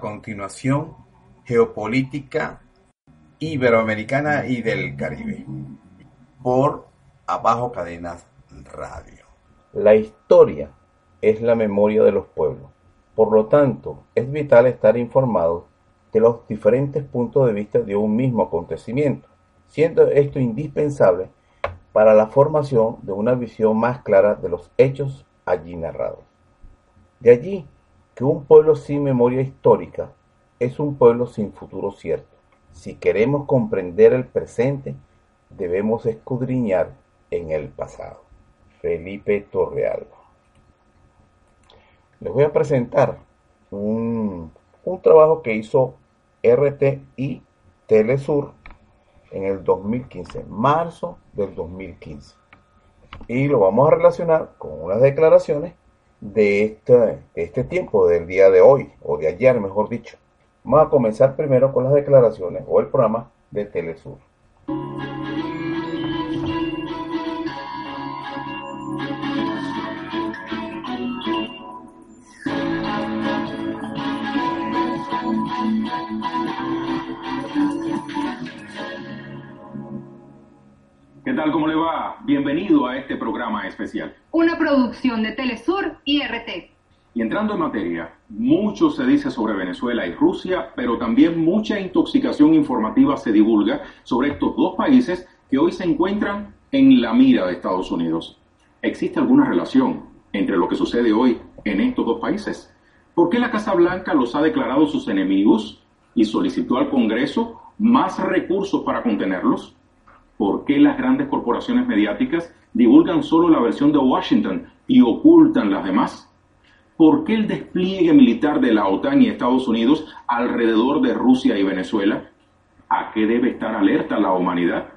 Continuación, Geopolítica Iberoamericana y del Caribe, por Abajo Cadenas Radio. La historia es la memoria de los pueblos. Por lo tanto, es vital estar informado de los diferentes puntos de vista de un mismo acontecimiento, siendo esto indispensable para la formación de una visión más clara de los hechos allí narrados. De allí que un pueblo sin memoria histórica es un pueblo sin futuro cierto. Si queremos comprender el presente, debemos escudriñar en el pasado. Felipe Torrealba. Les voy a presentar un, un trabajo que hizo RTI Telesur en el 2015, marzo del 2015. Y lo vamos a relacionar con unas declaraciones de este, este tiempo, del día de hoy, o de ayer, mejor dicho. Vamos a comenzar primero con las declaraciones o el programa de Telesur. ¿Qué tal? ¿Cómo le va? Bienvenido a este programa especial. Una producción de Telesur y RT. Y entrando en materia, mucho se dice sobre Venezuela y Rusia, pero también mucha intoxicación informativa se divulga sobre estos dos países que hoy se encuentran en la mira de Estados Unidos. ¿Existe alguna relación entre lo que sucede hoy en estos dos países? ¿Por qué la Casa Blanca los ha declarado sus enemigos y solicitó al Congreso más recursos para contenerlos? ¿Por qué las grandes corporaciones mediáticas divulgan solo la versión de Washington y ocultan las demás? ¿Por qué el despliegue militar de la OTAN y Estados Unidos alrededor de Rusia y Venezuela? ¿A qué debe estar alerta la humanidad?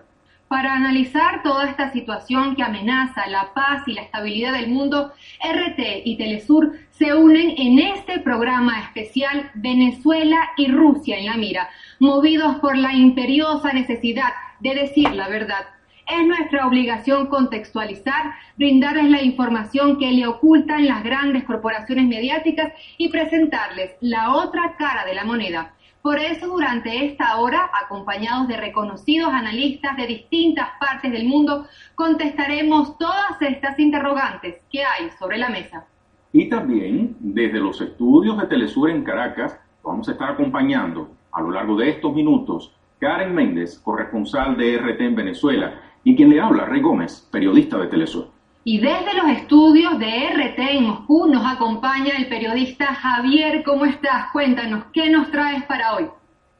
Para analizar toda esta situación que amenaza la paz y la estabilidad del mundo, RT y Telesur se unen en este programa especial Venezuela y Rusia en la mira, movidos por la imperiosa necesidad de decir la verdad. Es nuestra obligación contextualizar, brindarles la información que le ocultan las grandes corporaciones mediáticas y presentarles la otra cara de la moneda. Por eso, durante esta hora, acompañados de reconocidos analistas de distintas partes del mundo, contestaremos todas estas interrogantes que hay sobre la mesa. Y también, desde los estudios de Telesur en Caracas, vamos a estar acompañando a lo largo de estos minutos Karen Méndez, corresponsal de RT en Venezuela, y quien le habla, Rey Gómez, periodista de Telesur. Y desde los estudios de RT en Moscú nos acompaña el periodista Javier. ¿Cómo estás? Cuéntanos, ¿qué nos traes para hoy?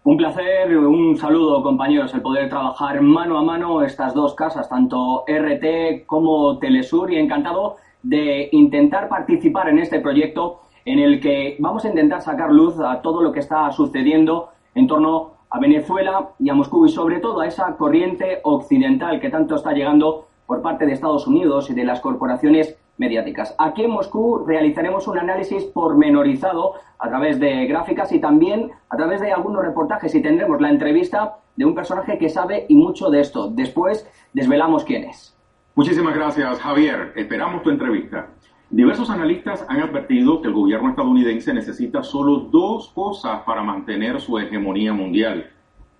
Un placer, un saludo compañeros, el poder trabajar mano a mano estas dos casas, tanto RT como Telesur, y encantado de intentar participar en este proyecto en el que vamos a intentar sacar luz a todo lo que está sucediendo en torno a Venezuela y a Moscú y sobre todo a esa corriente occidental que tanto está llegando por parte de Estados Unidos y de las corporaciones mediáticas. Aquí en Moscú realizaremos un análisis pormenorizado a través de gráficas y también a través de algunos reportajes y tendremos la entrevista de un personaje que sabe y mucho de esto. Después desvelamos quién es. Muchísimas gracias, Javier. Esperamos tu entrevista. Diversos analistas han advertido que el gobierno estadounidense necesita solo dos cosas para mantener su hegemonía mundial,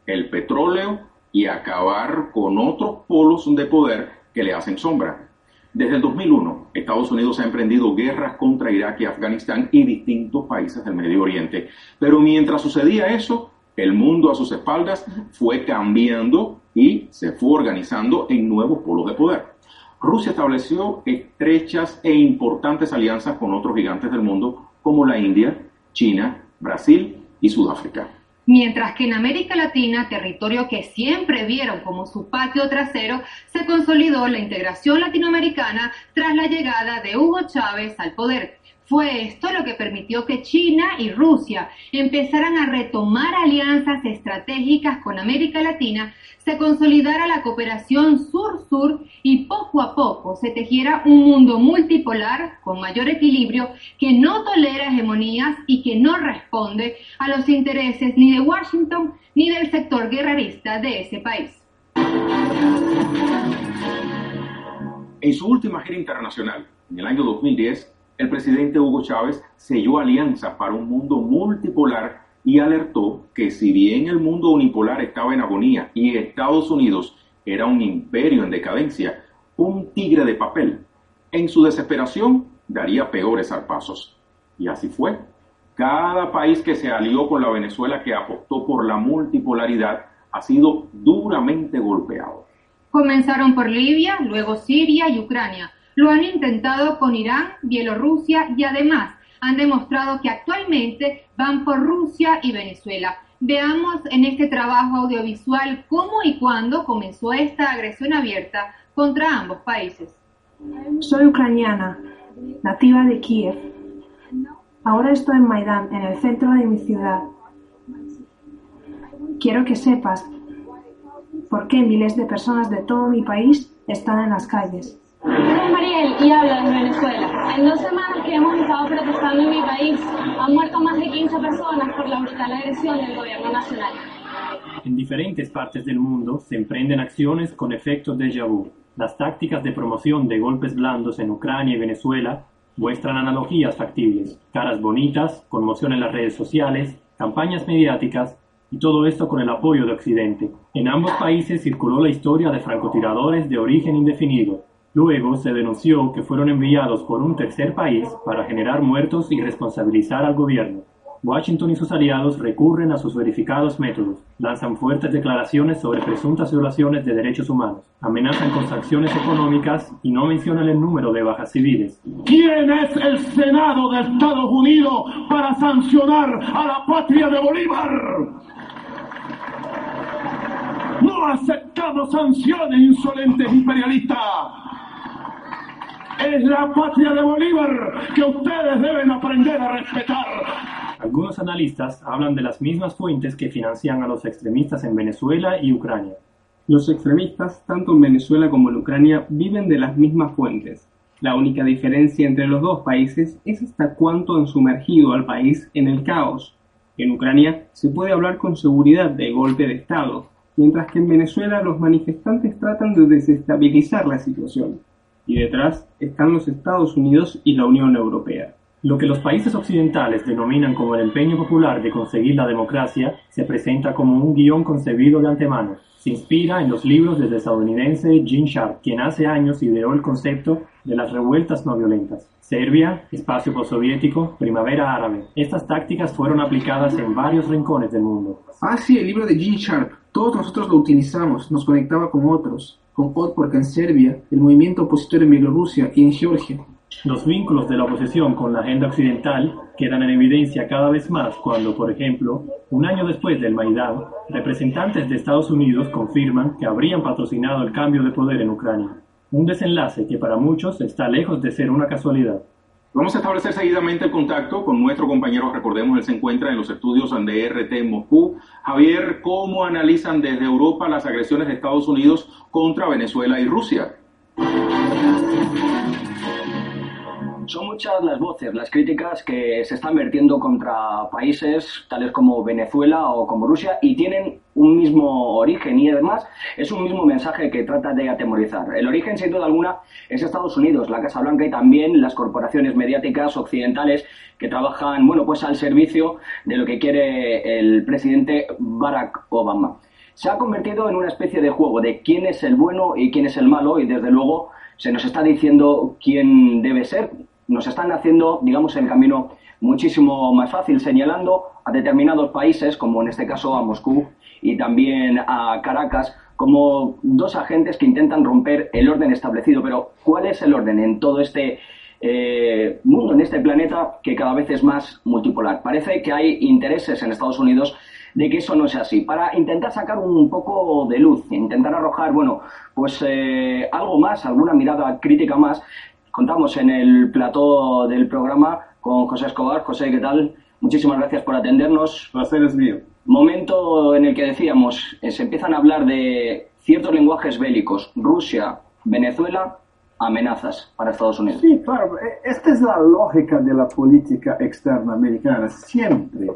el petróleo y acabar con otros polos de poder que le hacen sombra. Desde el 2001, Estados Unidos ha emprendido guerras contra Irak y Afganistán y distintos países del Medio Oriente. Pero mientras sucedía eso, el mundo a sus espaldas fue cambiando y se fue organizando en nuevos polos de poder. Rusia estableció estrechas e importantes alianzas con otros gigantes del mundo como la India, China, Brasil y Sudáfrica. Mientras que en América Latina, territorio que siempre vieron como su patio trasero, se consolidó la integración latinoamericana tras la llegada de Hugo Chávez al poder. Fue esto lo que permitió que China y Rusia empezaran a retomar alianzas estratégicas con América Latina, se consolidara la cooperación sur-sur y poco a poco se tejiera un mundo multipolar con mayor equilibrio que no tolera hegemonías y que no responde a los intereses ni de Washington ni del sector guerrerista de ese país. En su última gira internacional, en el año 2010, el presidente Hugo Chávez selló alianzas para un mundo multipolar y alertó que si bien el mundo unipolar estaba en agonía y Estados Unidos era un imperio en decadencia, un tigre de papel, en su desesperación daría peores zarpazos. Y así fue. Cada país que se alió con la Venezuela que apostó por la multipolaridad ha sido duramente golpeado. Comenzaron por Libia, luego Siria y Ucrania lo han intentado con Irán, Bielorrusia y además han demostrado que actualmente van por Rusia y Venezuela. Veamos en este trabajo audiovisual cómo y cuándo comenzó esta agresión abierta contra ambos países. Soy ucraniana, nativa de Kiev. Ahora estoy en Maidán, en el centro de mi ciudad. Quiero que sepas por qué miles de personas de todo mi país están en las calles. Soy Mariel y hablo de Venezuela. En dos semanas que hemos estado protestando en mi país, han muerto más de 15 personas por la brutal agresión del gobierno nacional. En diferentes partes del mundo se emprenden acciones con efectos déjà vu. Las tácticas de promoción de golpes blandos en Ucrania y Venezuela muestran analogías factibles, caras bonitas, conmoción en las redes sociales, campañas mediáticas y todo esto con el apoyo de Occidente. En ambos países circuló la historia de francotiradores de origen indefinido, Luego se denunció que fueron enviados por un tercer país para generar muertos y responsabilizar al gobierno. Washington y sus aliados recurren a sus verificados métodos, lanzan fuertes declaraciones sobre presuntas violaciones de derechos humanos, amenazan con sanciones económicas y no mencionan el número de bajas civiles. ¿Quién es el Senado de Estados Unidos para sancionar a la patria de Bolívar? No aceptamos sanciones insolentes imperialistas es la patria de Bolívar que ustedes deben aprender a respetar. Algunos analistas hablan de las mismas fuentes que financian a los extremistas en Venezuela y Ucrania. Los extremistas, tanto en Venezuela como en Ucrania, viven de las mismas fuentes. La única diferencia entre los dos países es hasta cuánto han sumergido al país en el caos. En Ucrania se puede hablar con seguridad de golpe de Estado, mientras que en Venezuela los manifestantes tratan de desestabilizar la situación y detrás están los Estados Unidos y la Unión Europea. Lo que los países occidentales denominan como el empeño popular de conseguir la democracia se presenta como un guion concebido de antemano. Se inspira en los libros del estadounidense Gene Sharp, quien hace años ideó el concepto de las revueltas no violentas. Serbia, espacio postsoviético, primavera árabe. Estas tácticas fueron aplicadas en varios rincones del mundo. Ah, sí, el libro de Gene Sharp. Todos nosotros lo utilizamos, nos conectaba con otros con Otpork en Serbia, el movimiento opositor en Bielorrusia y en Georgia. Los vínculos de la oposición con la agenda occidental quedan en evidencia cada vez más cuando, por ejemplo, un año después del Maidán, representantes de Estados Unidos confirman que habrían patrocinado el cambio de poder en Ucrania. Un desenlace que para muchos está lejos de ser una casualidad. Vamos a establecer seguidamente el contacto con nuestro compañero, recordemos, él se encuentra en los estudios de RT en Moscú. Javier, ¿cómo analizan desde Europa las agresiones de Estados Unidos contra Venezuela y Rusia? Son muchas las voces, las críticas que se están vertiendo contra países tales como Venezuela o como Rusia y tienen un mismo origen y además es un mismo mensaje que trata de atemorizar. El origen, sin duda alguna, es Estados Unidos, la Casa Blanca y también las corporaciones mediáticas occidentales que trabajan, bueno, pues al servicio de lo que quiere el presidente Barack Obama. Se ha convertido en una especie de juego de quién es el bueno y quién es el malo y desde luego se nos está diciendo quién debe ser nos están haciendo, digamos, el camino muchísimo más fácil, señalando a determinados países, como en este caso a Moscú y también a Caracas, como dos agentes que intentan romper el orden establecido. Pero, ¿cuál es el orden en todo este eh, mundo, en este planeta que cada vez es más multipolar? Parece que hay intereses en Estados Unidos de que eso no sea así, para intentar sacar un poco de luz, intentar arrojar, bueno, pues eh, algo más, alguna mirada crítica más Contamos en el plató del programa con José Escobar. José, ¿qué tal? Muchísimas gracias por atendernos. Placer es mío. Momento en el que decíamos, eh, se empiezan a hablar de ciertos lenguajes bélicos. Rusia, Venezuela, amenazas para Estados Unidos. Sí, claro. e- Esta es la lógica de la política externa americana, siempre.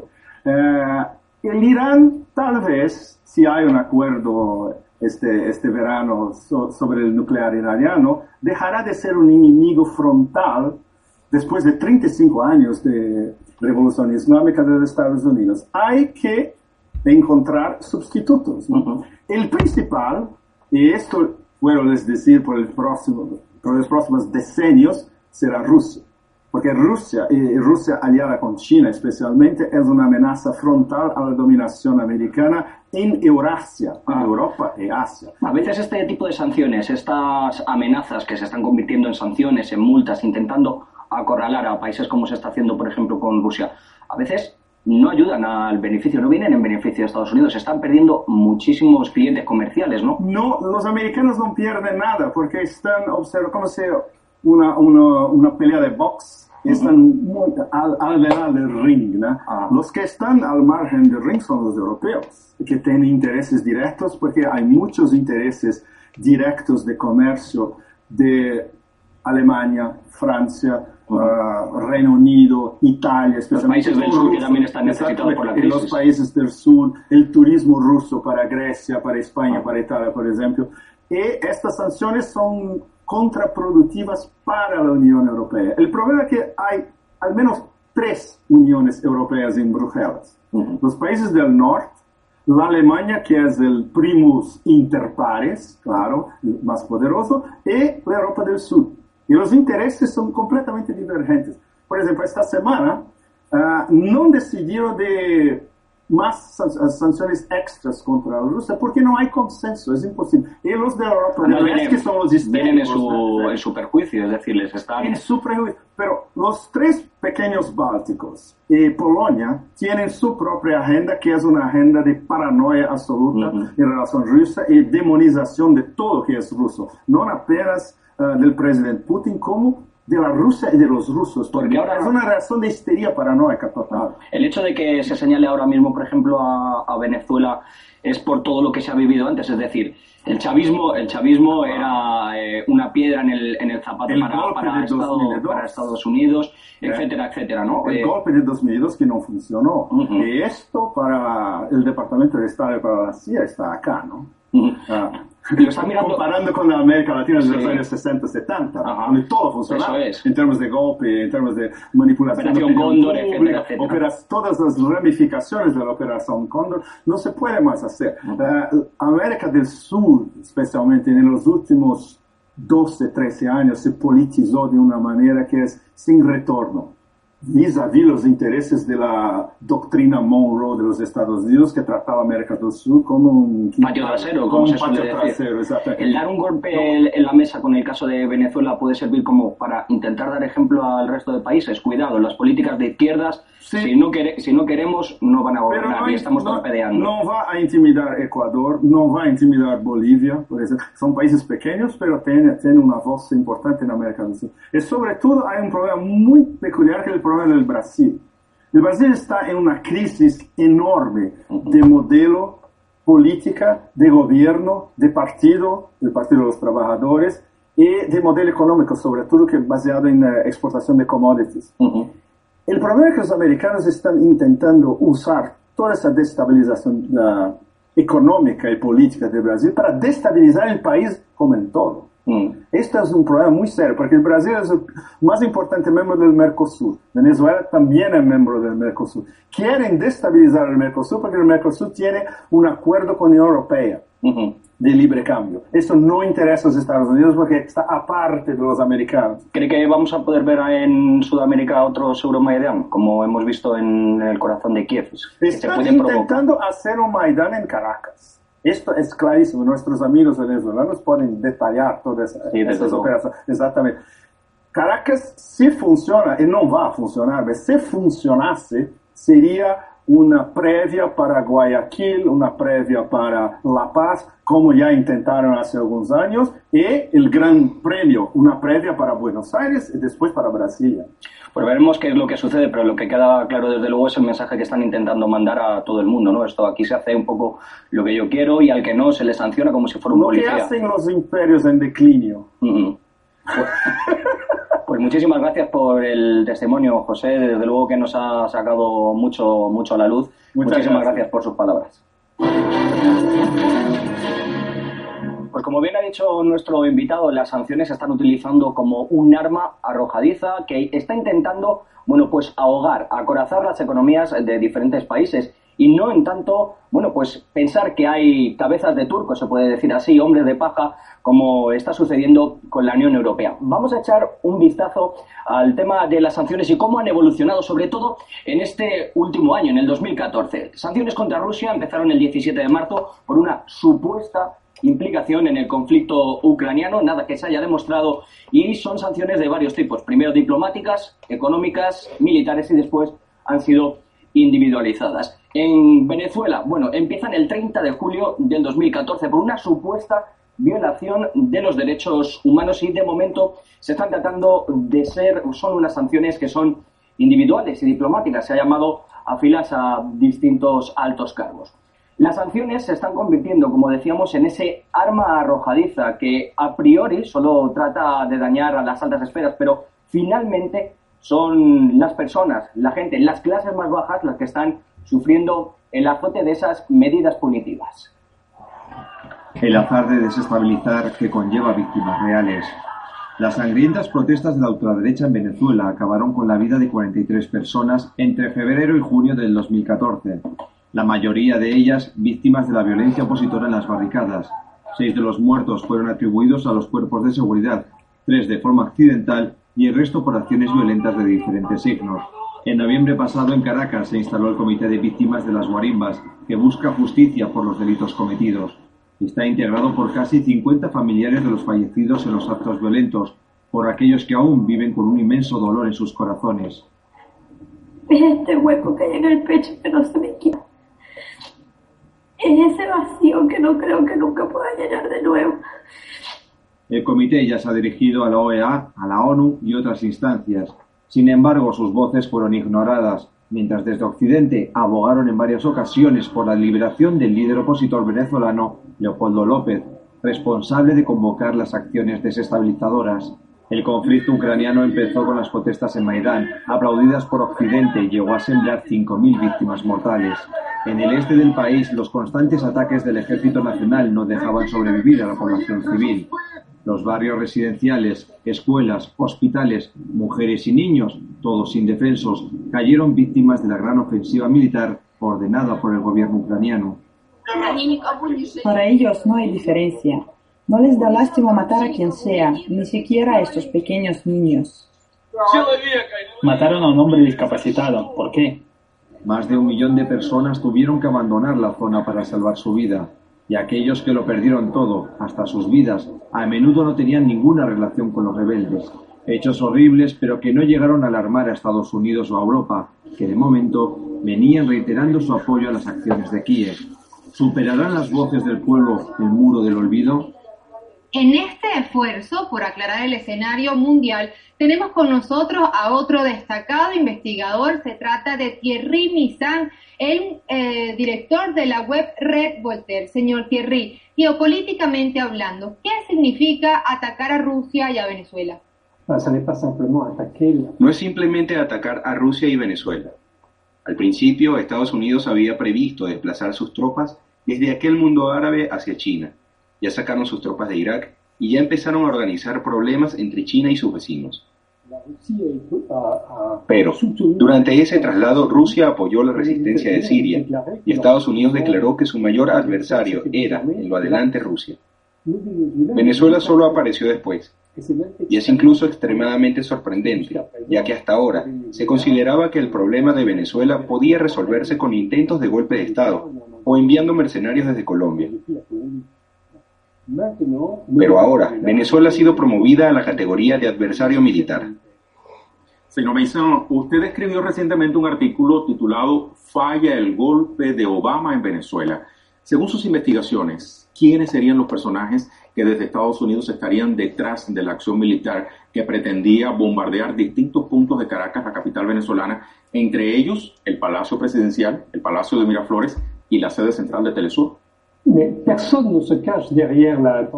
Eh, el Irán, tal vez, si hay un acuerdo este, este verano so- sobre el nuclear iraniano, dejará de ser un enemigo frontal después de 35 años de revolución islámica de los Estados Unidos. Hay que encontrar sustitutos. ¿no? El principal, y esto puedo les decir por, el próximo, por los próximos decenios, será Rusia. Porque Rusia, y Rusia aliada con China especialmente, es una amenaza frontal a la dominación americana en Eurasia, en Europa y Asia. A veces este tipo de sanciones, estas amenazas que se están convirtiendo en sanciones, en multas, intentando acorralar a países como se está haciendo, por ejemplo, con Rusia, a veces no ayudan al beneficio, no vienen en beneficio de Estados Unidos. Están perdiendo muchísimos clientes comerciales, ¿no? No, los americanos no pierden nada porque están observando, como si una, una, una pelea de box, están muy al, alrededor del ring. ¿no? Los que están al margen del ring son los europeos, que tienen intereses directos porque hay muchos intereses directos de comercio de Alemania, Francia, ah, Reino Unido, Italia, especialmente países del sur que también están necesitados por la crisis. Los países del sur, el turismo ruso para Grecia, para España, para Italia, por ejemplo. Y estas sanciones son contraproductivas para la Unión Europea. El problema es que hay al menos tres uniones europeas en Bruselas. Los países del norte, la Alemania, que es el primus inter pares, claro, el más poderoso, y la Europa del Sur. Y los intereses son completamente divergentes. Por ejemplo, esta semana ah, no decidieron de más san- sanciones extras contra Rusia porque no hay consenso, es imposible. Y los de Europa del Además, Este, que son los vienen en su, ¿no? en su perjuicio, es decir, les están... En su prejuicio. Pero los tres pequeños bálticos y Polonia tienen su propia agenda, que es una agenda de paranoia absoluta en relación a Rusia y demonización de todo que es ruso. No apenas ah, del presidente Putin, como de la Rusia y de los rusos. Porque ahora- es una razón de histeria paranoica total. El hecho de que se señale ahora mismo, por ejemplo, a, a Venezuela es por todo lo que se ha vivido antes. Es decir, el chavismo, el chavismo era eh, una piedra en el, en el zapato El para, para Estado- 2002. para Estados Unidos, Eh, etcétera, etcétera, ¿no? El Eh, golpe de 2002 que no funcionó. Y esto para el Departamento de Estado y para la CIA está acá, ¿no? Ah, está mirando- Comparando con la América Latina de los Sí. años 60, 70, donde todo funcionaba. Es. En términos de golpe, en términos de manipulación. Operación Cóndor, etcétera, todas las ramificaciones de la Operación Cóndor no se puede más hacer. Ah, América del Sur, especialmente en los últimos 12, 13 años, se politizó de una manera que es sin retorno vis a vis los intereses de la doctrina Monroe de los Estados Unidos que trataba a América del Sur como un patio trasero, como se suele patio decir. trasero, exactamente. El dar un golpe en- en la mesa con el caso de Venezuela puede servir como para intentar dar ejemplo al resto de países. Cuidado, las políticas de izquierdas, si, no quere- si no queremos, no van a gobernar no, y estamos no- torpedeando. no va a intimidar Ecuador, no va a intimidar Bolivia, por ejemplo. son países pequeños, pero tienen, tienen una voz importante en América del Sur. Y sobre todo hay un problema muy peculiar que el problema del Brasil. El Brasil está en una crisis enorme de modelo política, de gobierno, de partido, del Partido de los Trabajadores, y de modelo económico, sobre todo que es basado en la exportación de commodities. El problema es que los americanos están intentando usar toda esa destabilización ah, económica y política de Brasil para destabilizar el país como en todo. Este es un problema muy serio, porque el Brasil es el más importante miembro del Mercosur. Venezuela también es miembro del Mercosur. Quieren destabilizar el Mercosur porque el Mercosur tiene un acuerdo con la Unión Europea de libre cambio. Eso no interesa a los Estados Unidos porque está aparte de los americanos. ¿Cree que vamos a poder ver en Sudamérica otros Euromaidan, como hemos visto en el corazón de Kiev? Están pueden provocar? intentando hacer un Maidán en Caracas. Esto es clarísimo. Nuestros amigos venezolanos pueden detallar todas esas, Sí, desde esas luego. operaciones. Exactamente. Caracas, si funciona, y no va a funcionar, pero si funcionase, sería una previa para Guayaquil, una previa para La Paz, como ya intentaron hace algunos años, y el Gran Premio, una previa para Buenos Aires y después para Brasilia. Pues veremos qué es lo que sucede, pero lo que queda claro desde luego es el mensaje que están intentando mandar a todo el mundo, ¿no? Esto aquí se hace un poco lo que yo quiero y al que no se le sanciona como si fuera un lo policía. que hacen los imperios en declinio. Ujú. Pues, pues muchísimas gracias por el testimonio, José. Desde luego que nos ha sacado mucho, mucho a la luz. Muchas muchísimas gracias. gracias por sus palabras. Pues como bien ha dicho nuestro invitado, las sanciones se están utilizando como un arma arrojadiza que está intentando, bueno, pues ahogar, acorazar las economías de diferentes países y no en tanto, bueno, pues pensar que hay cabezas de turco, se puede decir así, hombres de paja, como está sucediendo con la Unión Europea. Vamos a echar un vistazo al tema de las sanciones y cómo han evolucionado, sobre todo en este último año, en el 2014. Sanciones contra Rusia empezaron el 17 de marzo por una supuesta implicación en el conflicto ucraniano, nada que se haya demostrado, y son sanciones de varios tipos, primero diplomáticas, económicas, militares y después han sido individualizadas. En Venezuela, bueno, empiezan el 30 de julio del 2014 por una supuesta violación de los derechos humanos y de momento se están tratando de ser, son unas sanciones que son individuales y diplomáticas, se ha llamado a filas a distintos altos cargos. Las sanciones se están convirtiendo, como decíamos, en ese arma arrojadiza que a priori solo trata de dañar a las altas esferas, pero finalmente son las personas, la gente, las clases más bajas las que están sufriendo el azote de esas medidas punitivas. El azar de desestabilizar que conlleva víctimas reales. Las sangrientas protestas de la ultraderecha en Venezuela acabaron con la vida de 43 personas entre febrero y junio del 2014, la mayoría de ellas víctimas de la violencia opositora en las barricadas. Seis de los muertos fueron atribuidos a los cuerpos de seguridad, tres de forma accidental y el resto por acciones violentas de diferentes signos. En noviembre pasado en Caracas se instaló el Comité de Víctimas de las Guarimbas, que busca justicia por los delitos cometidos. Está integrado por casi 50 familiares de los fallecidos en los actos violentos, por aquellos que aún viven con un inmenso dolor en sus corazones. Es este hueco que hay en el pecho que no se me quita. Es ese vacío que no creo que nunca pueda llenar de nuevo. El comité ya se ha dirigido a la OEA, a la ONU y otras instancias. Sin embargo, sus voces fueron ignoradas, mientras desde Occidente abogaron en varias ocasiones por la liberación del líder opositor venezolano Leopoldo López, responsable de convocar las acciones desestabilizadoras. El conflicto ucraniano empezó con las protestas en Maidán, aplaudidas por Occidente y llegó a sembrar 5.000 víctimas mortales. En el este del país, los constantes ataques del Ejército Nacional no dejaban sobrevivir a la población civil. Los barrios residenciales, escuelas, hospitales, mujeres y niños, todos indefensos, cayeron víctimas de la gran ofensiva militar ordenada por el gobierno ucraniano. Para ellos no hay diferencia. No les da lástima matar a quien sea, ni siquiera a estos pequeños niños. Mataron a un hombre discapacitado. ¿Por qué? Más de un millón de personas tuvieron que abandonar la zona para salvar su vida, y aquellos que lo perdieron todo, hasta sus vidas, a menudo no tenían ninguna relación con los rebeldes. Hechos horribles, pero que no llegaron a alarmar a Estados Unidos o a Europa, que de momento venían reiterando su apoyo a las acciones de Kiev. ¿Superarán las voces del pueblo el muro del olvido? En este esfuerzo por aclarar el escenario mundial, tenemos con nosotros a otro destacado investigador. Se trata de Thierry Missan, el eh, director de la web Red Voltaire. Señor Thierry, geopolíticamente hablando, ¿qué significa atacar a Rusia y a Venezuela? No es simplemente atacar a Rusia y Venezuela. Al principio, Estados Unidos había previsto desplazar sus tropas desde aquel mundo árabe hacia China. Ya sacaron sus tropas de Irak y ya empezaron a organizar problemas entre China y sus vecinos. Pero, durante ese traslado, Rusia apoyó la resistencia de Siria y Estados Unidos declaró que su mayor adversario era, en lo adelante, Rusia. Venezuela solo apareció después, y es incluso extremadamente sorprendente, ya que hasta ahora se consideraba que el problema de Venezuela podía resolverse con intentos de golpe de Estado o enviando mercenarios desde Colombia. Pero ahora, Venezuela ha sido promovida a la categoría de adversario militar. Señor Mason, usted escribió recientemente un artículo titulado Falla el golpe de Obama en Venezuela. Según sus investigaciones, ¿quiénes serían los personajes que desde Estados Unidos estarían detrás de la acción militar que pretendía bombardear distintos puntos de Caracas, la capital venezolana, entre ellos el Palacio Presidencial, el Palacio de Miraflores y la sede central de Telesur.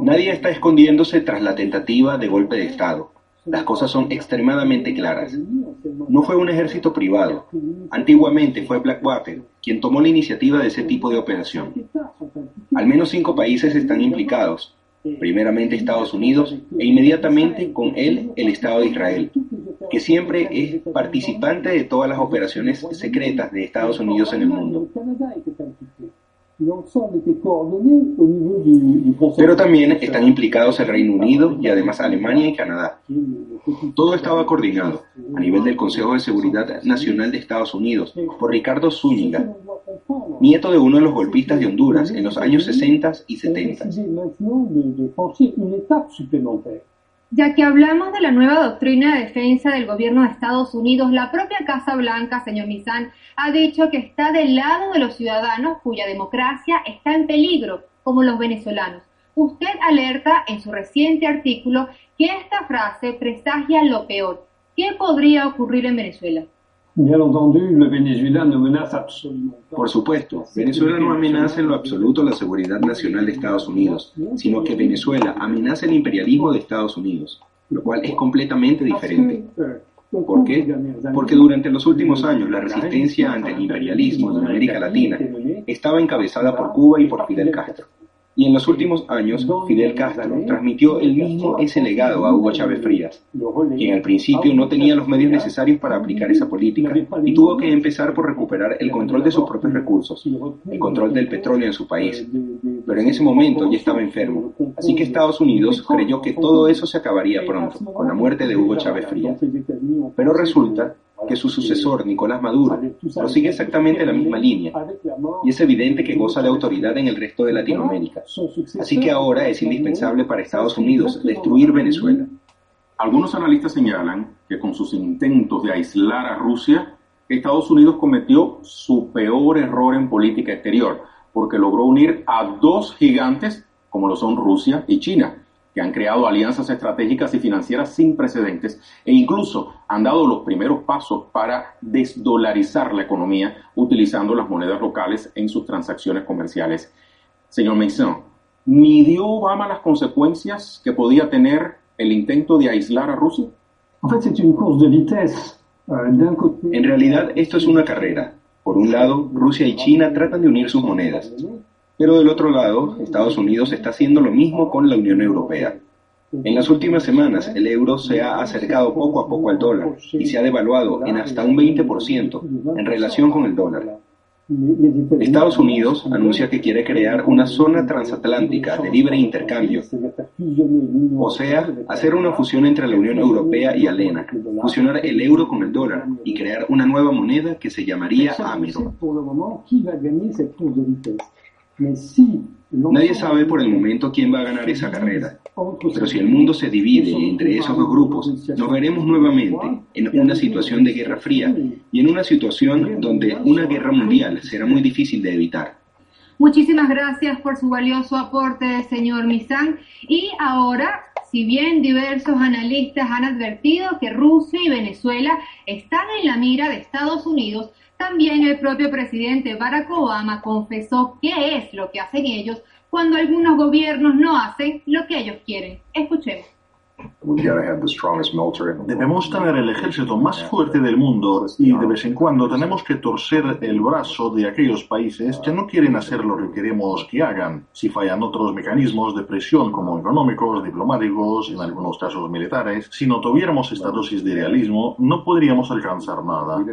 Nadie está escondiéndose tras la tentativa de golpe de Estado. Las cosas son extremadamente claras. No fue un ejército privado. Antiguamente fue Blackwater quien tomó la iniciativa de ese tipo de operación. Al menos cinco países están implicados. Primeramente Estados Unidos e inmediatamente con él el Estado de Israel, que siempre es participante de todas las operaciones secretas de Estados Unidos en el mundo. Pero también están implicados el Reino Unido y además Alemania y Canadá. Todo estaba coordinado a nivel del Consejo de Seguridad Nacional de Estados Unidos por Ricardo Zúñiga, nieto de uno de los golpistas de Honduras en los años 60 y 70. Ya que hablamos de la nueva doctrina de defensa del gobierno de Estados Unidos, la propia Casa Blanca, señor Nizan, ha dicho que está del lado de los ciudadanos cuya democracia está en peligro, como los venezolanos. Usted alerta en su reciente artículo que esta frase presagia lo peor. ¿Qué podría ocurrir en Venezuela? Por supuesto, Venezuela no amenaza en lo absoluto la seguridad nacional de Estados Unidos, sino que Venezuela amenaza el imperialismo de Estados Unidos, lo cual es completamente diferente. ¿Por qué? Porque durante los últimos años la resistencia ante el imperialismo en América Latina estaba encabezada por Cuba y por Fidel Castro. Y en los últimos años, Fidel Castro transmitió el mismo ese legado a Hugo Chávez Frías, quien al principio no tenía los medios necesarios para aplicar esa política y tuvo que empezar por recuperar el control de sus propios recursos, el control del petróleo en su país. Pero en ese momento ya estaba enfermo, así que Estados Unidos creyó que todo eso se acabaría pronto, con la muerte de Hugo Chávez Frías. Pero resulta que su sucesor, Nicolás Maduro, prosigue exactamente la misma línea, y es evidente que goza de autoridad en el resto de Latinoamérica. Así que ahora es indispensable para Estados Unidos destruir Venezuela. Algunos analistas señalan que con sus intentos de aislar a Rusia, Estados Unidos cometió su peor error en política exterior, porque logró unir a dos gigantes como lo son Rusia y China, que han creado alianzas estratégicas y financieras sin precedentes e incluso han dado los primeros pasos para desdolarizar la economía utilizando las monedas locales en sus transacciones comerciales. Señor Mason, ¿midió Obama las consecuencias que podía tener el intento de aislar a Rusia? En realidad, esto es una carrera. Por un lado, Rusia y China tratan de unir sus monedas. Pero del otro lado, Estados Unidos está haciendo lo mismo con la Unión Europea. En las últimas semanas, el euro se ha acercado poco a poco al dólar y se ha devaluado en hasta un 20% en relación con el dólar. Estados Unidos anuncia que quiere crear una zona transatlántica de libre intercambio, o sea, hacer una fusión entre la Unión Europea y ALENA, fusionar el euro con el dólar y crear una nueva moneda que se llamaría AMERO. Nadie sabe por el momento quién va a ganar esa carrera, pero si el mundo se divide entre esos dos grupos, nos veremos nuevamente en una situación de guerra fría y en una situación donde una guerra mundial será muy difícil de evitar. Muchísimas gracias por su valioso aporte, señor Misán. Y ahora, si bien diversos analistas han advertido que Rusia y Venezuela están en la mira de Estados Unidos, también el propio presidente Barack Obama confesó qué es lo que hacen ellos cuando algunos gobiernos no hacen lo que ellos quieren. Escuchemos. Debemos tener el ejército más fuerte del mundo y de vez en cuando tenemos que torcer el brazo de aquellos países que no quieren hacer lo que queremos que hagan. Si fallan otros mecanismos de presión como económicos, diplomáticos, en algunos casos militares, si no tuviéramos esta dosis de realismo, no podríamos alcanzar nada.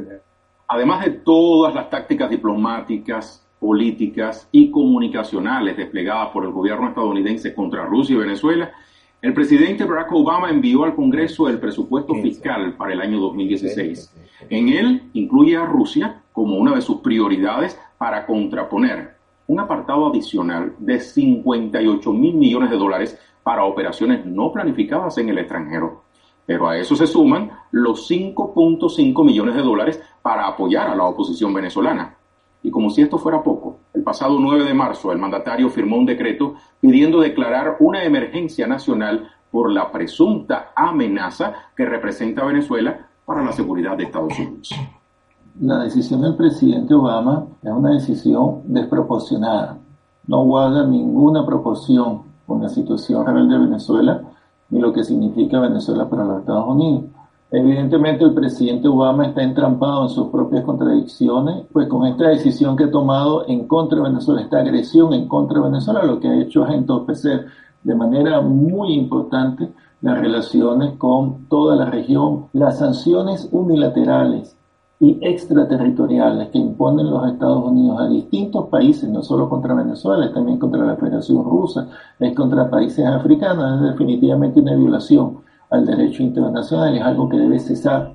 Además de todas las tácticas diplomáticas, políticas y comunicacionales desplegadas por el gobierno estadounidense contra Rusia y Venezuela, el presidente Barack Obama envió al Congreso el presupuesto fiscal para el año 2016. En él incluye a Rusia como una de sus prioridades para contraponer un apartado adicional de 58 mil millones de dólares para operaciones no planificadas en el extranjero. Pero a eso se suman los 5.5 millones de dólares para apoyar a la oposición venezolana. Y como si esto fuera poco, el pasado 9 de marzo el mandatario firmó un decreto pidiendo declarar una emergencia nacional por la presunta amenaza que representa Venezuela para la seguridad de Estados Unidos. La decisión del presidente Obama es una decisión desproporcionada. No guarda ninguna proporción con la situación real de Venezuela ni lo que significa Venezuela para los Estados Unidos. Evidentemente el presidente Obama está entrampado en sus propias contradicciones, pues con esta decisión que ha tomado en contra de Venezuela, esta agresión en contra de Venezuela, lo que ha hecho es entorpecer de manera muy importante las relaciones con toda la región, las sanciones unilaterales y extraterritoriales que imponen los Estados Unidos a distintos países, no solo contra Venezuela, es también contra la Federación Rusa, es contra países africanos, es definitivamente una violación al derecho internacional, es algo que debe cesar.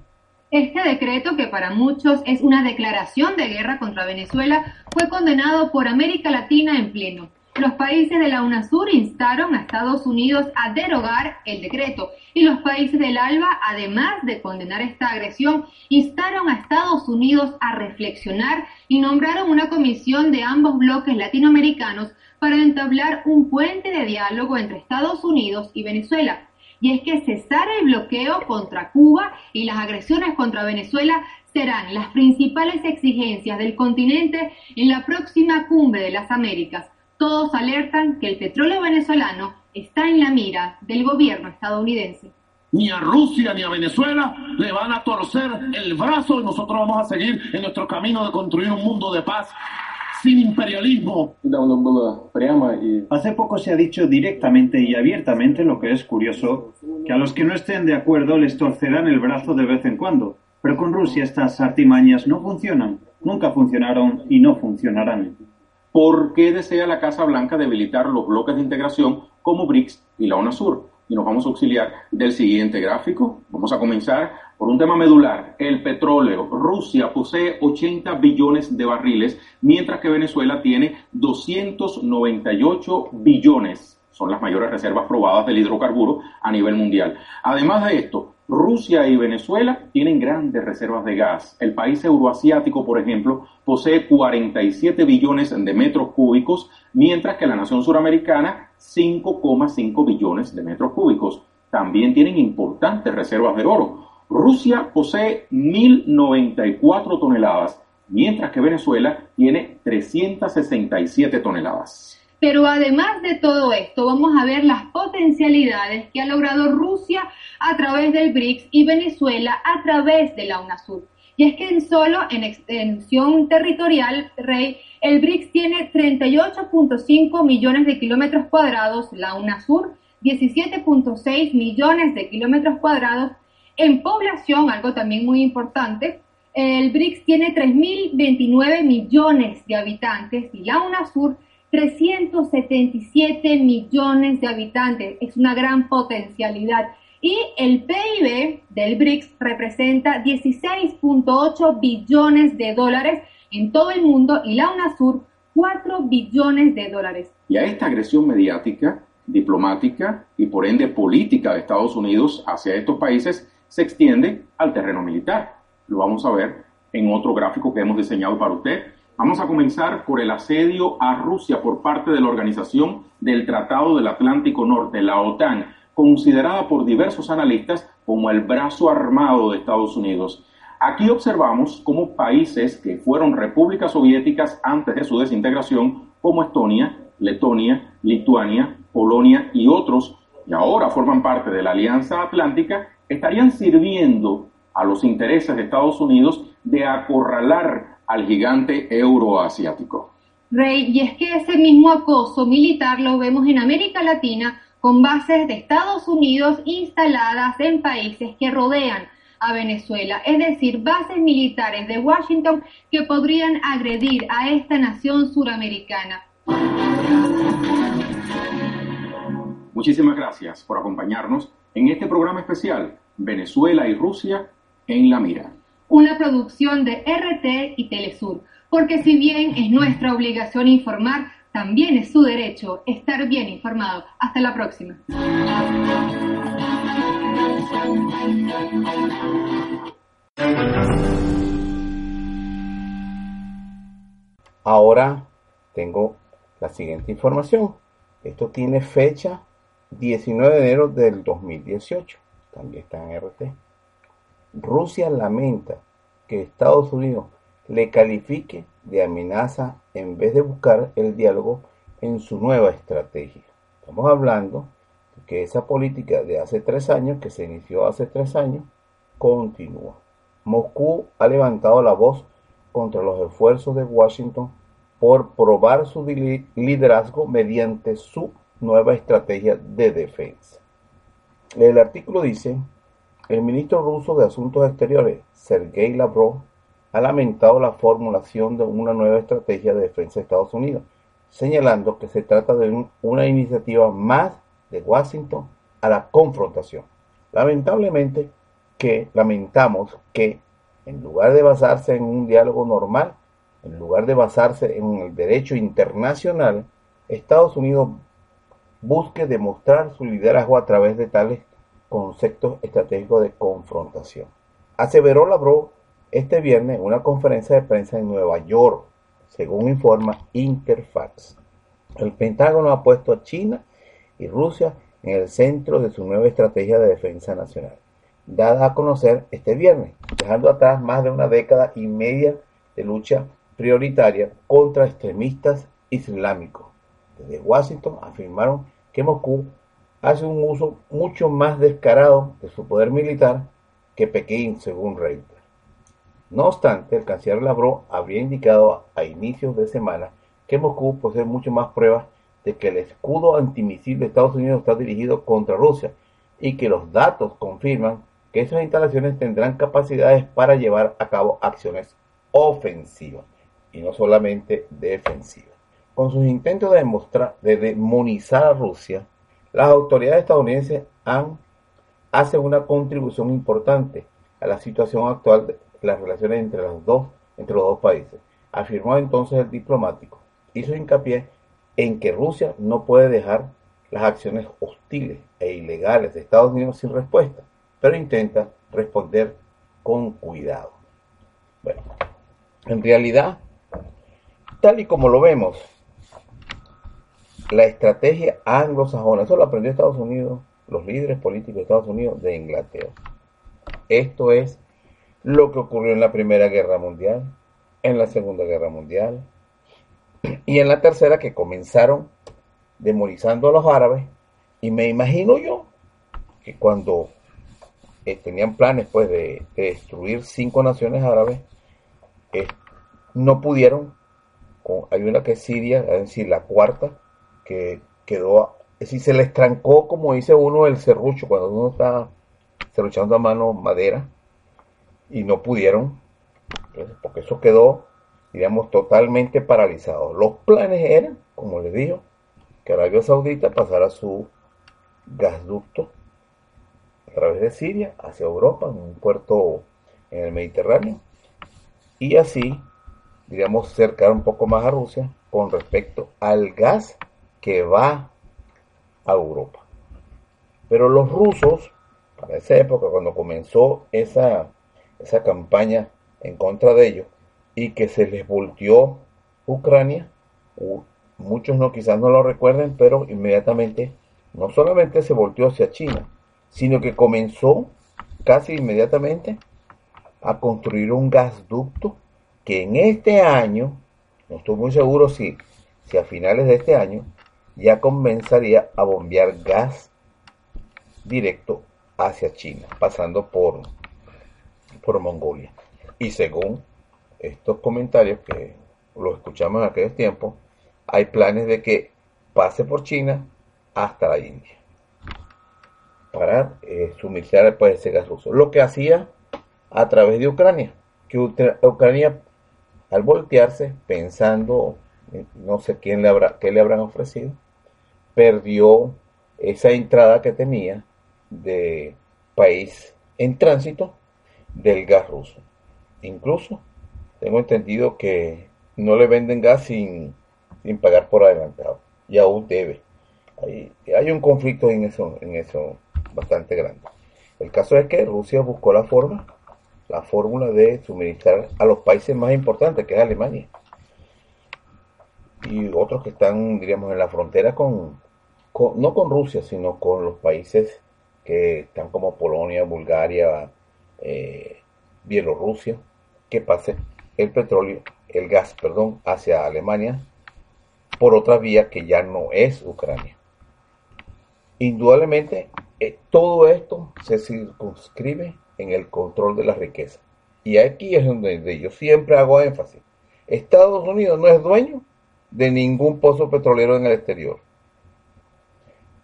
Este decreto, que para muchos es una declaración de guerra contra Venezuela, fue condenado por América Latina en pleno. Los países de la UNASUR instaron a Estados Unidos a derogar el decreto y los países del ALBA, además de condenar esta agresión, instaron a Estados Unidos a reflexionar y nombraron una comisión de ambos bloques latinoamericanos para entablar un puente de diálogo entre Estados Unidos y Venezuela. Y es que cesar el bloqueo contra Cuba y las agresiones contra Venezuela serán las principales exigencias del continente en la próxima cumbre de las Américas todos alertan que el petróleo venezolano está en la mira del gobierno estadounidense. Ni a Rusia ni a Venezuela le van a torcer el brazo y nosotros vamos a seguir en nuestro camino de construir un mundo de paz sin imperialismo. Hace poco se ha dicho directamente y abiertamente lo que es curioso, que a los que no estén de acuerdo les torcerán el brazo de vez en cuando. Pero con Rusia estas artimañas no funcionan, nunca funcionaron y no funcionarán. ¿Por qué desea la Casa Blanca debilitar los bloques de integración como BRICS y la UNASUR? Y nos vamos a auxiliar del siguiente gráfico. Vamos a comenzar por un tema medular, el petróleo. Rusia posee 80 billones de barriles, mientras que Venezuela tiene 298 billones. Son las mayores reservas probadas del hidrocarburo a nivel mundial. Además de esto, Rusia y Venezuela tienen grandes reservas de gas. El país euroasiático, por ejemplo, posee 47 billones de metros cúbicos, mientras que la nación suramericana 5,5 billones de metros cúbicos. También tienen importantes reservas de oro. Rusia posee 1.094 toneladas, mientras que Venezuela tiene 367 toneladas. Pero además de todo esto, vamos a ver las potencialidades que ha logrado Rusia a través del BRICS y Venezuela a través de la UNASUR. Y es que en solo en extensión territorial, Rey, el BRICS tiene 38.5 millones de kilómetros cuadrados, la UNASUR 17.6 millones de kilómetros cuadrados. En población, algo también muy importante, el BRICS tiene 3.029 millones de habitantes y la UNASUR 377 millones de habitantes. Es una gran potencialidad. Y el PIB del BRICS representa 16.8 billones de dólares en todo el mundo y la UNASUR 4 billones de dólares. Y a esta agresión mediática, diplomática y por ende política de Estados Unidos hacia estos países se extiende al terreno militar. Lo vamos a ver en otro gráfico que hemos diseñado para usted Vamos a comenzar por el asedio a Rusia por parte de la Organización del Tratado del Atlántico Norte, la OTAN, considerada por diversos analistas como el brazo armado de Estados Unidos. Aquí observamos cómo países que fueron repúblicas soviéticas antes de su desintegración, como Estonia, Letonia, Lituania, Polonia y otros, y ahora forman parte de la Alianza Atlántica, estarían sirviendo a los intereses de Estados Unidos de acorralar al gigante euroasiático. Rey, y es que ese mismo acoso militar lo vemos en América Latina con bases de Estados Unidos instaladas en países que rodean a Venezuela, es decir, bases militares de Washington que podrían agredir a esta nación suramericana. Muchísimas gracias por acompañarnos en este programa especial Venezuela y Rusia en la mira una producción de RT y Telesur, porque si bien es nuestra obligación informar, también es su derecho estar bien informado. Hasta la próxima. Ahora tengo la siguiente información. Esto tiene fecha 19 de enero del 2018. También está en RT. Rusia lamenta que Estados Unidos le califique de amenaza en vez de buscar el diálogo en su nueva estrategia. Estamos hablando de que esa política de hace tres años, que se inició hace tres años, continúa. Moscú ha levantado la voz contra los esfuerzos de Washington por probar su liderazgo mediante su nueva estrategia de defensa. El artículo dice, el ministro ruso de Asuntos Exteriores, Sergei Lavrov, ha lamentado la formulación de una nueva estrategia de defensa de Estados Unidos, señalando que se trata de una iniciativa más de Washington a la confrontación. Lamentablemente que lamentamos que en lugar de basarse en un diálogo normal, en lugar de basarse en el derecho internacional, Estados Unidos busque demostrar su liderazgo a través de tales conceptos estratégicos de confrontación. Aseveró Lavrov este viernes en una conferencia de prensa en Nueva York, según informa Interfax. El Pentágono ha puesto a China y Rusia en el centro de su nueva estrategia de defensa nacional, dada a conocer este viernes, dejando atrás más de una década y media de lucha prioritaria contra extremistas islámicos. Desde Washington afirmaron que Moscú hace un uso mucho más descarado de su poder militar que Pekín, según Reuters. No obstante, el canciller Lavrov habría indicado a inicios de semana que Moscú posee mucho más pruebas de que el escudo antimisil de Estados Unidos está dirigido contra Rusia y que los datos confirman que esas instalaciones tendrán capacidades para llevar a cabo acciones ofensivas y no solamente defensiva. Con sus intentos de demostrar, de demonizar a Rusia, las autoridades estadounidenses han, hacen una contribución importante a la situación actual de las relaciones entre los dos, entre los dos países. Afirmó entonces el diplomático. Hizo hincapié en que Rusia no puede dejar las acciones hostiles e ilegales de Estados Unidos sin respuesta, pero intenta responder con cuidado. Bueno, en realidad Tal y como lo vemos, la estrategia anglosajona, eso lo aprendió Estados Unidos, los líderes políticos de Estados Unidos de Inglaterra. Esto es lo que ocurrió en la Primera Guerra Mundial, en la Segunda Guerra Mundial y en la Tercera que comenzaron demonizando a los árabes y me imagino yo que cuando eh, tenían planes pues de, destruir cinco naciones árabes eh, no pudieron hay una que es Siria, es decir, la cuarta, que quedó, decir, se le estrancó, como dice uno, el serrucho, cuando uno está serruchando a mano madera, y no pudieron, porque eso quedó, digamos, totalmente paralizado. Los planes eran, como les digo, que Arabia Saudita pasara su gasducto a través de Siria hacia Europa, en un puerto en el Mediterráneo, y así digamos, cercar un poco más a Rusia con respecto al gas que va a Europa. Pero los rusos, para esa época, cuando comenzó esa, campaña en contra de ellos y que se les volteó Ucrania, muchos quizás no lo recuerden, pero inmediatamente no solamente se volteó hacia China, sino que comenzó casi inmediatamente a construir un gasducto que en este año, no estoy muy seguro si a finales de este año, ya comenzaría a bombear gas directo hacia China, pasando por, por Mongolia. Y según estos comentarios que los escuchamos en aquellos tiempos, hay planes de que pase por China hasta la India para eh, suministrar pues, ese gas ruso. Lo que hacía a través de Ucrania, que Ucrania al voltearse, pensando, no sé quién le habrá, qué le habrán ofrecido, perdió esa entrada que tenía de país en tránsito del gas ruso. Incluso tengo entendido que no le venden gas sin, sin pagar por adelantado y aún debe. Hay, hay un conflicto en eso, en eso bastante grande. El caso es que Rusia buscó la forma la fórmula de suministrar a los países más importantes, que es Alemania. y otros que están, diríamos, en la frontera con, no con Rusia, sino con los países que están como Polonia, Bulgaria, eh, Bielorrusia, que pase el petróleo, el gas, perdón, hacia Alemania por otra vía que ya no es Ucrania. Indudablemente, eh, todo esto se circunscribe en el control de la riqueza. Y aquí es donde yo siempre hago énfasis. Estados Unidos no es dueño de ningún pozo petrolero en el exterior.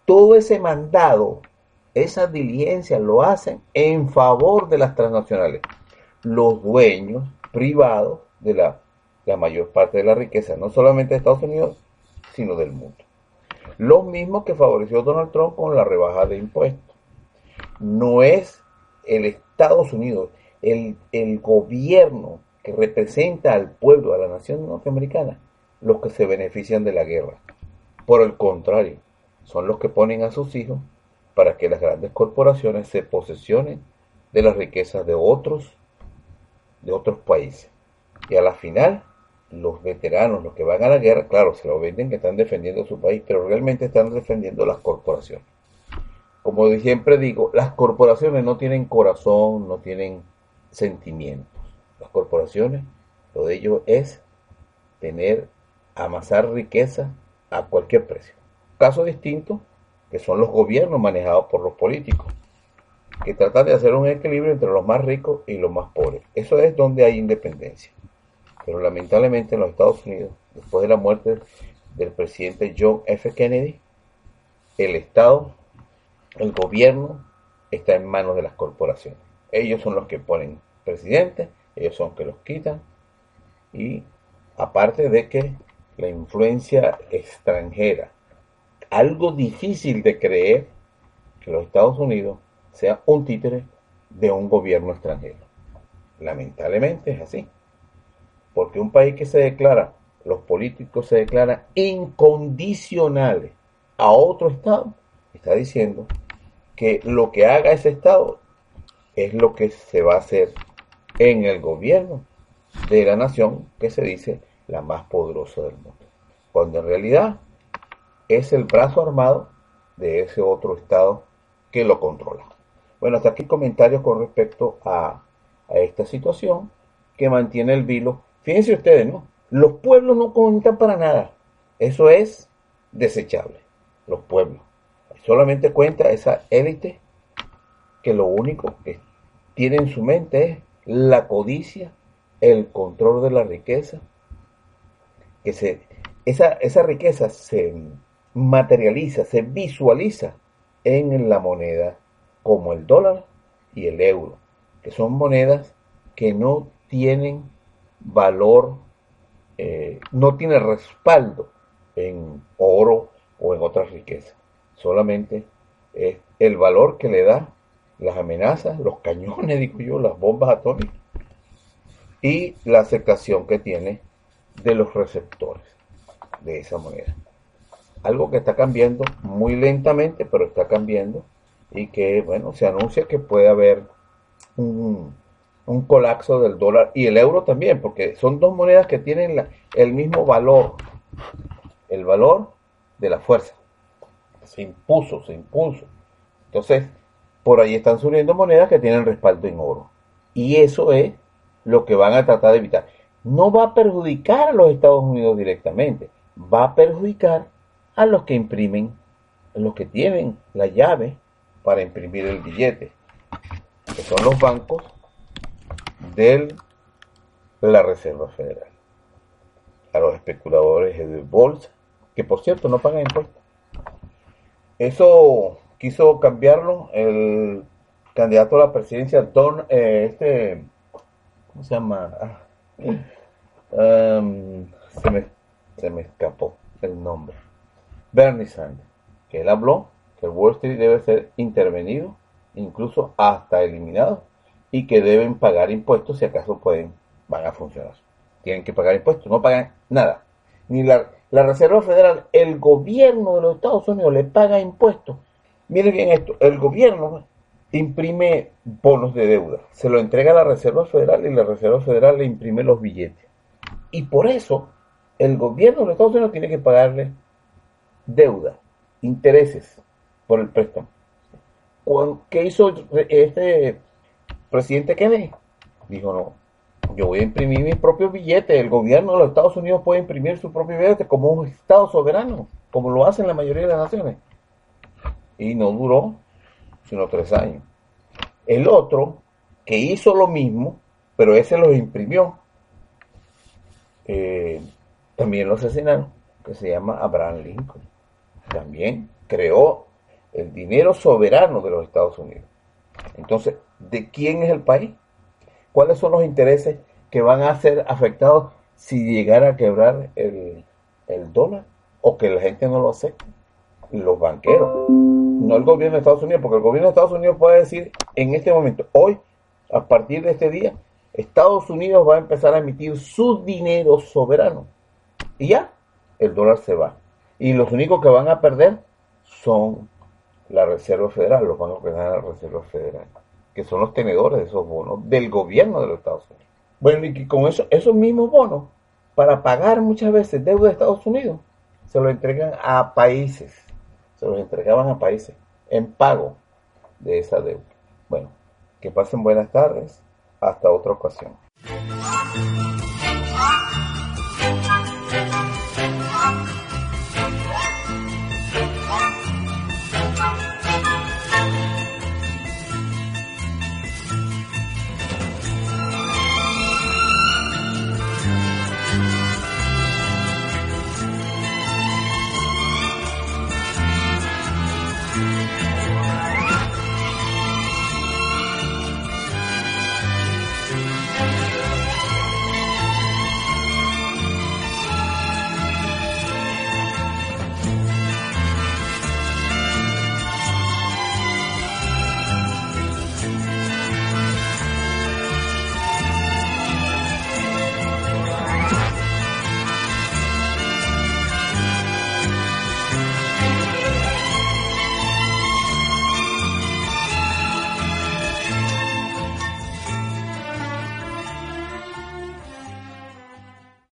Todo ese mandado, esas diligencias lo hacen en favor de las transnacionales. Los dueños privados de la, mayor parte de la riqueza, no solamente de Estados Unidos, sino del mundo. Lo mismo que favoreció Donald Trump con la rebaja de impuestos. No es el Estados Unidos, el gobierno que representa al pueblo, a la nación norteamericana, los que se benefician de la guerra. Por el contrario, son los que ponen a sus hijos para que las grandes corporaciones se posesionen de las riquezas de otros, de otros países. Y a la final, los veteranos, los que van a la guerra, claro, se lo venden que están defendiendo su país, pero realmente están defendiendo las corporaciones. Como siempre digo, las corporaciones no tienen corazón, no tienen sentimientos. Las corporaciones, lo de ellos es tener amasar riqueza a cualquier precio. Caso distinto, que son los gobiernos manejados por los políticos, que tratan de hacer un equilibrio entre los más ricos y los más pobres. Eso es donde hay independencia. Pero lamentablemente en los Estados Unidos, después de la muerte del presidente John F. Kennedy, el Estado, el gobierno, está en manos de las corporaciones. Ellos son los que ponen presidentes, ellos son los que los quitan. Y aparte de que la influencia extranjera. Algo difícil de creer que los Estados Unidos sea un títere de un gobierno extranjero. Lamentablemente es así. Porque un país que se declara, los políticos se declaran incondicionales a otro Estado, está diciendo que lo que haga ese Estado es lo que se va a hacer en el gobierno de la nación que se dice la más poderosa del mundo. Cuando en realidad es el brazo armado de ese otro Estado que lo controla. Bueno, hasta aquí comentarios con respecto a, a esta situación que mantiene el vilo. Fíjense ustedes, ¿no? Los pueblos no cuentan para nada. Eso es desechable. Los pueblos. Solamente cuenta esa élite que lo único que tiene en su mente es la codicia, el control de la riqueza que se, esa, esa riqueza se materializa, se visualiza en la moneda como el dólar y el euro, que son monedas que no tienen valor, eh, no tienen respaldo en oro o en otras riquezas. Solamente es el valor que le da las amenazas, los cañones, digo yo, las bombas atómicas y la aceptación que tiene de los receptores de esa moneda. Algo que está cambiando muy lentamente, pero está cambiando y que, bueno, se anuncia que puede haber un, colapso del dólar y el euro también, porque son dos monedas que tienen el mismo valor, el valor de la fuerza. Se impuso, se impuso. Entonces, por ahí están subiendo monedas que tienen respaldo en oro. Y eso es lo que van a tratar de evitar no va a perjudicar a los Estados Unidos directamente, va a perjudicar a los que imprimen, a los que tienen la llave para imprimir el billete, que son los bancos de la Reserva Federal, a los especuladores de bolsa, que por cierto no pagan impuestos. Eso quiso cambiarlo el candidato a la presidencia, Don, eh, este, ¿cómo se llama? Ah, Em, se, me, se me escapó el nombre. Bernie Sanders, que él habló que Wall Street debe ser intervenido, incluso hasta eliminado, y que deben pagar impuestos si acaso pueden, van a funcionar. Tienen que pagar impuestos, no pagan nada. Ni la, la Reserva Federal, el gobierno de los Estados Unidos le paga impuestos. Miren bien esto, el gobierno imprime bonos de deuda, se lo entrega a la Reserva Federal y la Reserva Federal le imprime los billetes. Y por eso el gobierno de los Estados Unidos tiene que pagarle deuda, intereses por el préstamo. ¿Qué hizo este presidente Kennedy? Dijo, no, yo voy a imprimir mis propios billetes. El gobierno de los Estados Unidos puede imprimir su propio billete como un Estado soberano, como lo hacen la mayoría de las naciones. Y no duró sino tres años. El otro, que hizo lo mismo, pero ese lo imprimió, eh, también lo asesinaron, que se llama Abraham Lincoln. También creó el dinero soberano de los Estados Unidos. Entonces, ¿de quién es el país? ¿Cuáles son los intereses que van a ser afectados si llegara a quebrar el, el dólar o que la gente no lo acepte? Los banqueros, no el gobierno de Estados Unidos, porque el gobierno de Estados Unidos puede decir en este momento, hoy, a partir de este día, Estados Unidos va a empezar a emitir su dinero soberano. Y ya, el dólar se va. Y los únicos que van a perder son la Reserva Federal, los bancos que dan la Reserva Federal, que son los tenedores de esos bonos del gobierno de los Estados Unidos. Bueno, y con eso, esos mismos bonos, para pagar muchas veces deuda de Estados Unidos, se los entregan a países, se los entregaban a países en pago de esa deuda. Bueno, que pasen buenas tardes, hasta otra ocasión.